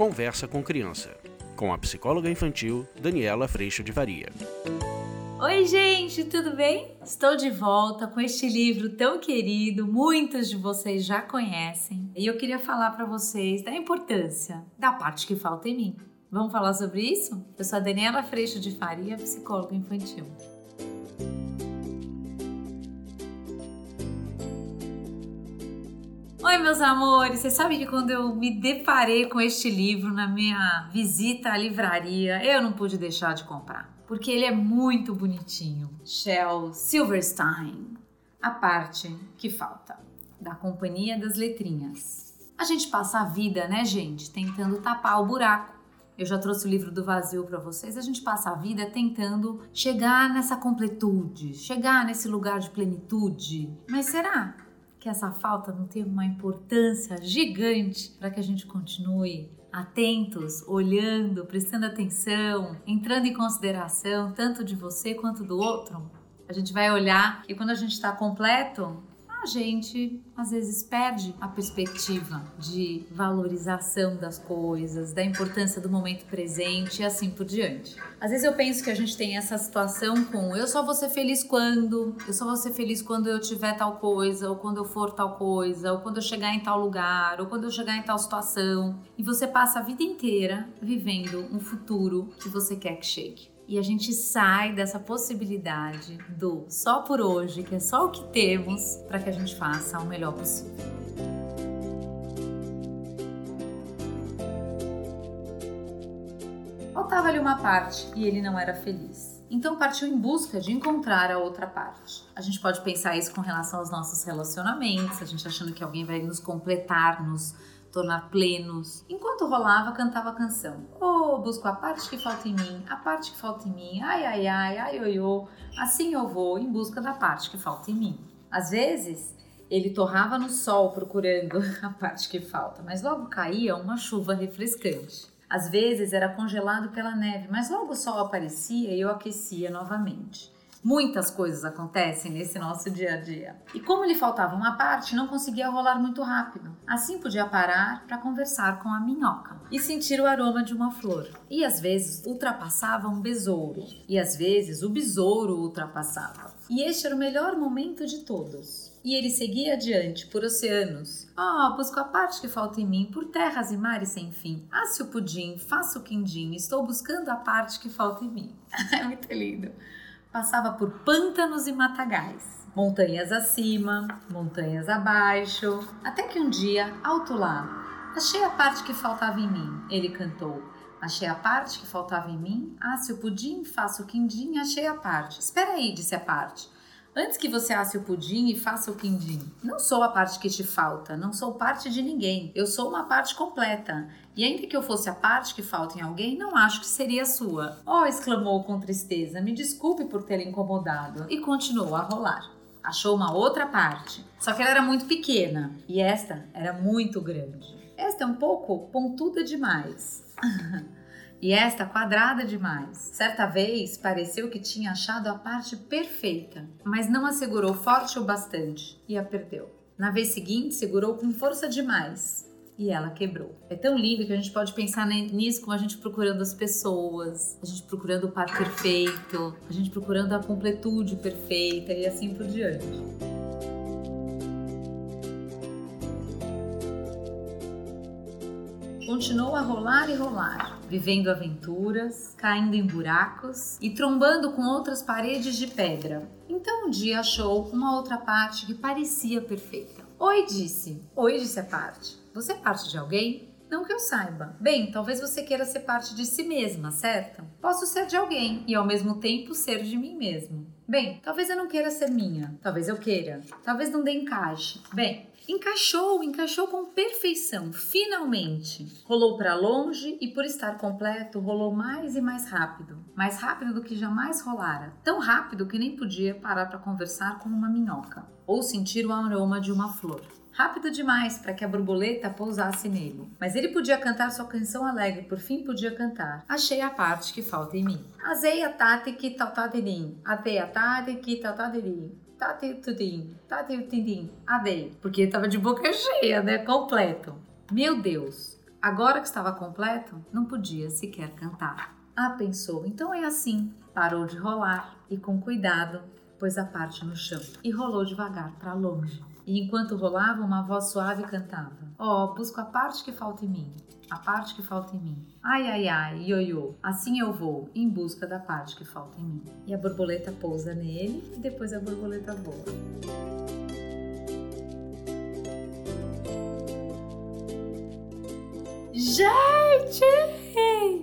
Conversa com Criança, com a psicóloga infantil Daniela Freixo de Varia. Oi, gente, tudo bem? Estou de volta com este livro tão querido, muitos de vocês já conhecem, e eu queria falar para vocês da importância da parte que falta em mim. Vamos falar sobre isso? Eu sou a Daniela Freixo de Faria, psicóloga infantil. Oi, meus amores! Você sabe que quando eu me deparei com este livro na minha visita à livraria, eu não pude deixar de comprar, porque ele é muito bonitinho. Shell Silverstein, a parte que falta, da Companhia das Letrinhas. A gente passa a vida, né, gente, tentando tapar o buraco. Eu já trouxe o livro do vazio para vocês. A gente passa a vida tentando chegar nessa completude, chegar nesse lugar de plenitude. Mas será que essa falta não tem uma importância gigante para que a gente continue atentos, olhando, prestando atenção, entrando em consideração tanto de você quanto do outro? A gente vai olhar e quando a gente está completo, a gente às vezes perde a perspectiva de valorização das coisas, da importância do momento presente e assim por diante. Às vezes eu penso que a gente tem essa situação com eu só vou ser feliz quando, eu só vou ser feliz quando eu tiver tal coisa, ou quando eu for tal coisa, ou quando eu chegar em tal lugar, ou quando eu chegar em tal situação. E você passa a vida inteira vivendo um futuro que você quer que chegue e a gente sai dessa possibilidade do só por hoje, que é só o que temos, para que a gente faça o melhor possível. Faltava ali uma parte e ele não era feliz. Então partiu em busca de encontrar a outra parte. A gente pode pensar isso com relação aos nossos relacionamentos, a gente achando que alguém vai nos completar, nos tornar plenos. Enquanto rolava, cantava a canção. Oh, busco a parte que falta em mim, a parte que falta em mim, ai, ai, ai, ai, oi, oi. Assim eu vou em busca da parte que falta em mim. Às vezes, ele torrava no sol procurando a parte que falta, mas logo caía uma chuva refrescante. Às vezes era congelado pela neve, mas logo o sol aparecia e eu aquecia novamente. Muitas coisas acontecem nesse nosso dia a dia. E como lhe faltava uma parte, não conseguia rolar muito rápido. Assim podia parar para conversar com a minhoca e sentir o aroma de uma flor. E às vezes ultrapassava um besouro, e às vezes o besouro ultrapassava. E este era o melhor momento de todos. E ele seguia adiante por oceanos. Ah, oh, busco a parte que falta em mim, por terras e mares sem fim. Asse o pudim, faça o quindim, estou buscando a parte que falta em mim. é muito lindo passava por pântanos e matagais, montanhas acima, montanhas abaixo, até que um dia, alto lá, achei a parte que faltava em mim, ele cantou. Achei a parte que faltava em mim. Ah, se o pudim, faço o quindim, achei a parte. Espera aí, disse a parte. Antes que você asse o pudim e faça o quindim. Não sou a parte que te falta, não sou parte de ninguém. Eu sou uma parte completa. E ainda que eu fosse a parte que falta em alguém, não acho que seria sua. Oh, exclamou com tristeza, me desculpe por ter incomodado. E continuou a rolar. Achou uma outra parte, só que ela era muito pequena e esta era muito grande. Esta é um pouco pontuda demais. e esta quadrada demais. Certa vez pareceu que tinha achado a parte perfeita, mas não a segurou forte o bastante e a perdeu. Na vez seguinte, segurou com força demais e ela quebrou. É tão lindo que a gente pode pensar nisso como a gente procurando as pessoas, a gente procurando o par perfeito, a gente procurando a completude perfeita e assim por diante. Continuou a rolar e rolar, vivendo aventuras, caindo em buracos e trombando com outras paredes de pedra. Então um dia achou uma outra parte que parecia perfeita. Oi, disse. Oi, disse a parte. Você é parte de alguém? Não que eu saiba. Bem, talvez você queira ser parte de si mesma, certo? Posso ser de alguém e ao mesmo tempo ser de mim mesmo. Bem, talvez eu não queira ser minha. Talvez eu queira. Talvez não dê encaixe. Bem, encaixou, encaixou com perfeição, finalmente. Rolou para longe e por estar completo, rolou mais e mais rápido, mais rápido do que jamais rolara, tão rápido que nem podia parar para conversar com uma minhoca ou sentir o aroma de uma flor rápido demais para que a borboleta pousasse nele. Mas ele podia cantar sua canção alegre, por fim podia cantar. Achei a parte que falta em mim. Azei a tate que tautadirim, atei a tate que tautadirim. Tate tudim, tate tindim, adei. Porque estava de boca cheia, né? Completo. Meu Deus, Agora que estava completo, não podia sequer cantar. Ah, pensou, então é assim. Parou de rolar e, com cuidado, pôs a parte no chão e rolou devagar para longe. E enquanto rolava, uma voz suave cantava: Ó, oh, busco a parte que falta em mim, a parte que falta em mim. Ai, ai, ai, ioiô, assim eu vou, em busca da parte que falta em mim. E a borboleta pousa nele e depois a borboleta voa. Gente!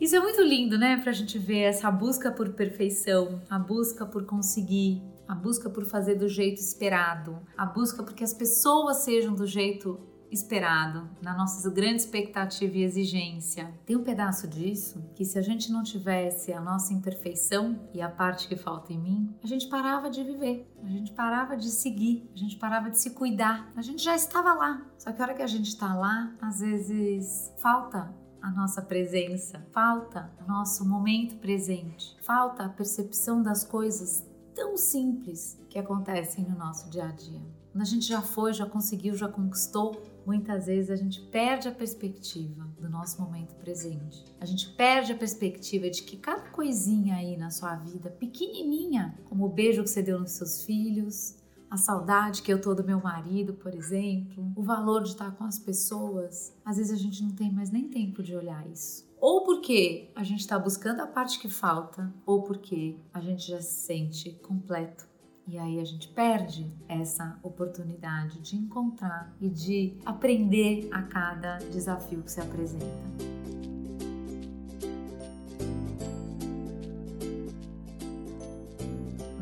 Isso é muito lindo, né? Pra gente ver essa busca por perfeição, a busca por conseguir, a busca por fazer do jeito esperado, a busca por que as pessoas sejam do jeito esperado, na nossa grande expectativa e exigência. Tem um pedaço disso que se a gente não tivesse a nossa imperfeição e a parte que falta em mim, a gente parava de viver, a gente parava de seguir, a gente parava de se cuidar. A gente já estava lá. Só que a hora que a gente está lá, às vezes falta a nossa presença, falta o nosso momento presente, falta a percepção das coisas tão simples que acontecem no nosso dia a dia. Quando a gente já foi, já conseguiu, já conquistou, muitas vezes a gente perde a perspectiva do nosso momento presente. A gente perde a perspectiva de que cada coisinha aí na sua vida, pequenininha, como o beijo que você deu nos seus filhos, a saudade que eu tô do meu marido, por exemplo, o valor de estar com as pessoas, às vezes a gente não tem mais nem tempo de olhar isso. Ou porque a gente está buscando a parte que falta, ou porque a gente já se sente completo. E aí a gente perde essa oportunidade de encontrar e de aprender a cada desafio que se apresenta.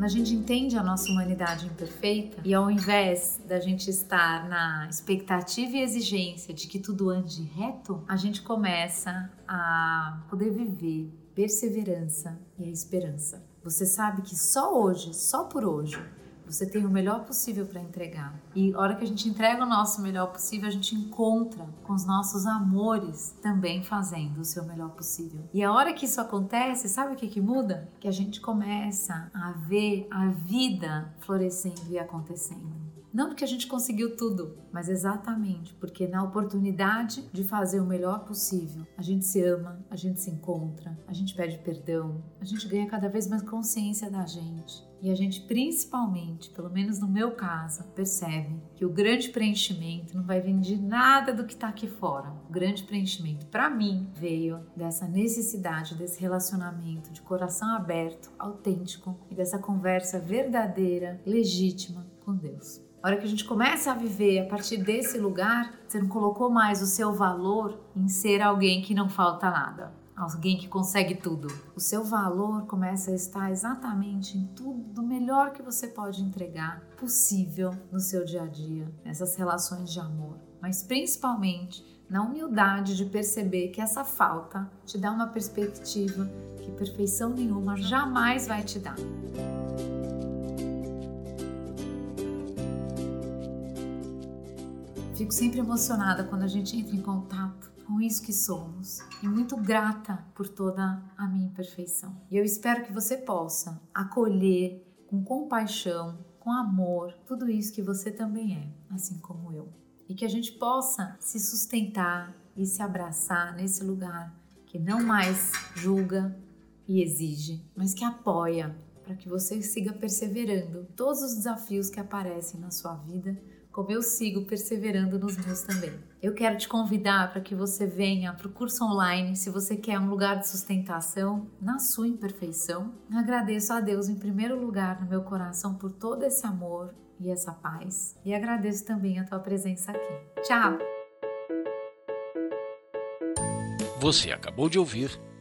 A gente entende a nossa humanidade imperfeita e ao invés da gente estar na expectativa e exigência de que tudo ande reto, a gente começa a poder viver perseverança e a esperança. Você sabe que só hoje, só por hoje, você tem o melhor possível para entregar. E a hora que a gente entrega o nosso melhor possível, a gente encontra com os nossos amores também fazendo o seu melhor possível. E a hora que isso acontece, sabe o que, que muda? Que a gente começa a ver a vida florescendo e acontecendo. Não porque a gente conseguiu tudo, mas exatamente porque na oportunidade de fazer o melhor possível, a gente se ama, a gente se encontra, a gente pede perdão, a gente ganha cada vez mais consciência da gente. E a gente, principalmente, pelo menos no meu caso, percebe que o grande preenchimento não vai vir de nada do que está aqui fora. O grande preenchimento, para mim, veio dessa necessidade, desse relacionamento de coração aberto, autêntico e dessa conversa verdadeira, legítima com Deus. A hora que a gente começa a viver a partir desse lugar, você não colocou mais o seu valor em ser alguém que não falta nada alguém que consegue tudo. O seu valor começa a estar exatamente em tudo do melhor que você pode entregar possível no seu dia a dia, nessas relações de amor, mas principalmente na humildade de perceber que essa falta te dá uma perspectiva que perfeição nenhuma jamais vai te dar. Fico sempre emocionada quando a gente entra em contato com isso que somos e muito grata por toda a minha imperfeição. E eu espero que você possa acolher com compaixão, com amor, tudo isso que você também é, assim como eu. E que a gente possa se sustentar e se abraçar nesse lugar que não mais julga e exige, mas que apoia para que você siga perseverando todos os desafios que aparecem na sua vida como eu sigo perseverando nos meus também. Eu quero te convidar para que você venha para o curso online, se você quer um lugar de sustentação na sua imperfeição. Agradeço a Deus em primeiro lugar no meu coração por todo esse amor e essa paz. E agradeço também a tua presença aqui. Tchau! Você acabou de ouvir